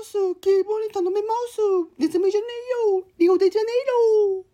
ウス、キーボーに頼めます。ネズミじゃねえよ。リオデジャネイロ。